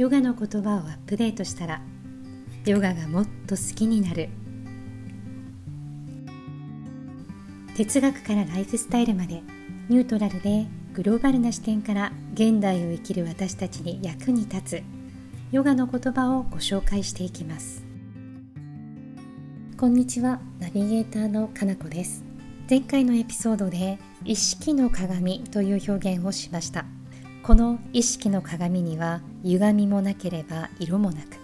ヨガの言葉をアップデートしたらヨガがもっと好きになる。哲学からライフスタイルまでニュートラルでグローバルな視点から現代を生きる私たちに役に立つヨガの言葉をご紹介していきます。こんにちはナビゲーターのかなこです。前回のエピソードで意識の鏡という表現をしました。この意識の鏡には歪みもなければ色もなく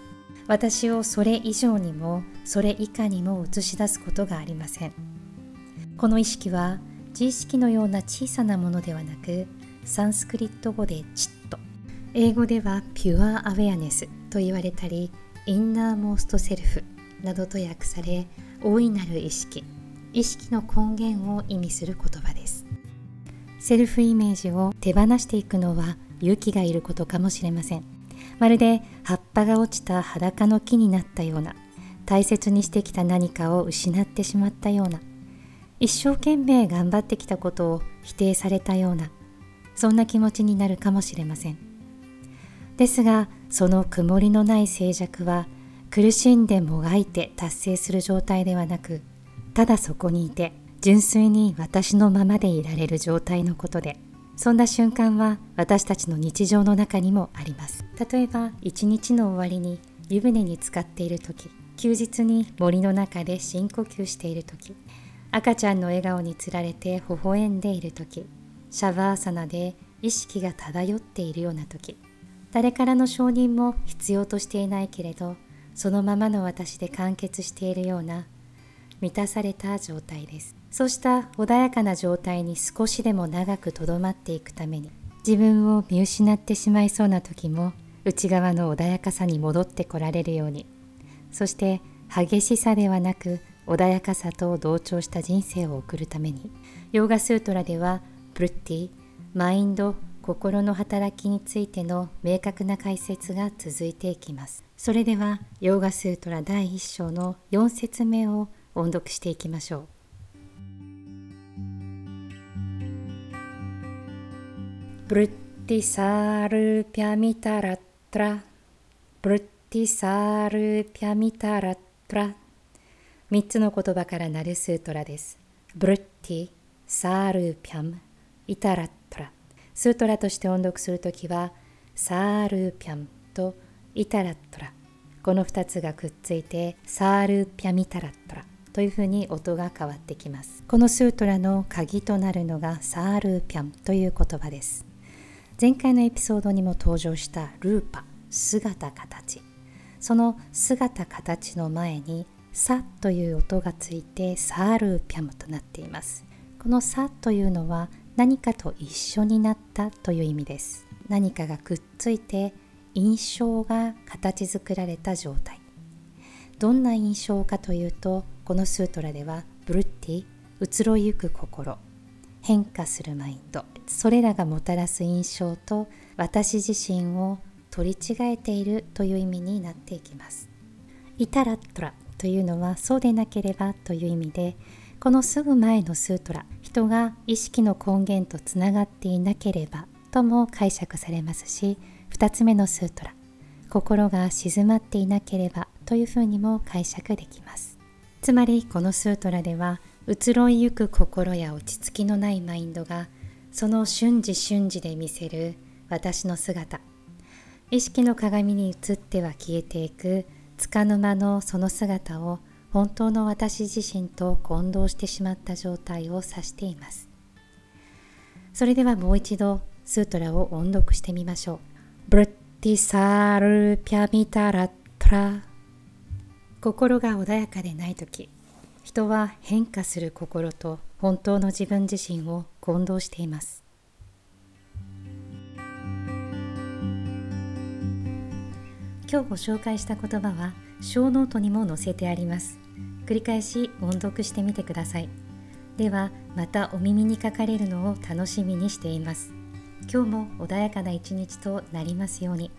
私をそれ以上にもそれ以下にも映し出すことがありません。この意識は自意識のような小さなものではなくサンスクリット語でチッと英語ではピュアアウェアネスと言われたりインナーモーストセルフなどと訳され大いなる意識意識の根源を意味する言葉です。セルフイメージを手放していくのは勇気がいることかもしれません。まるで葉っぱが落ちた裸の木になったような大切にしてきた何かを失ってしまったような一生懸命頑張ってきたことを否定されたようなそんな気持ちになるかもしれません。ですがその曇りのない静寂は苦しんでもがいて達成する状態ではなくただそこにいて純粋に私のままでいられる状態のことでそんな瞬間は私たちの日常の中にもあります。例えば一日の終わりに湯船に浸かっている時休日に森の中で深呼吸している時赤ちゃんの笑顔につられて微笑んでいる時シャバーサナで意識が漂っているような時誰からの承認も必要としていないけれどそのままの私で完結しているような満たされた状態です。そうした穏やかな状態に少しでも長くとどまっていくために自分を見失ってしまいそうな時も内側の穏やかさに戻ってこられるように。そして激しさではなく穏やかさと同調した人生を送るために。ヨーガスートラではブルッティマインド心の働きについての明確な解説が続いていきます。それではヨーガスートラ第1章の4節目を音読していきましょう。ブルッティサールピャミタラットラブルッティサールピャミタラットラ3つの言葉からなるスートラです。ブルッティサールピャム。イタラットラスートラとして音読するときはサールピャムとイタラットラこの2つがくっついてサールピャミタラットラというふうに音が変わってきます。このスートラの鍵となるのがサールーピャンという言葉です。前回のエピソードにも登場したルーパ姿形。その姿形の前にサという音がついてサールーピャムとなっています。このサというのは何かと一緒になったという意味です。何かがくっついて印象が形作られた状態。どんな印象かというとこのスートラではブルッティ移ろいゆく心変化するマインドそれらがもたらす印象と私自身を取り違えているという意味になっていきます。イタラトラというのはそうでなければという意味でこのすぐ前のスートラ人が意識の根源とつながっていなければとも解釈されますし2つ目のスートラ心が静まっていなければというふうにも解釈できます。つまりこのスートラでは移ろいゆく心や落ち着きのないマインドがその瞬時瞬時で見せる私の姿。意識の鏡に映っては消えていく束の間のその姿を本当の私自身と混同してしまった状態を指しています。それではもう一度スートラを音読してみましょう。 vṛtti sārūpyam itaratra。心が穏やかでない時人は変化する心と本当の自分自身を混同しています。今日ご紹介した言葉はショーノートにも載せてあります。繰り返し音読してみてください。ではまたお耳にかかれるのを楽しみにしています。今日も穏やかな一日となりますように。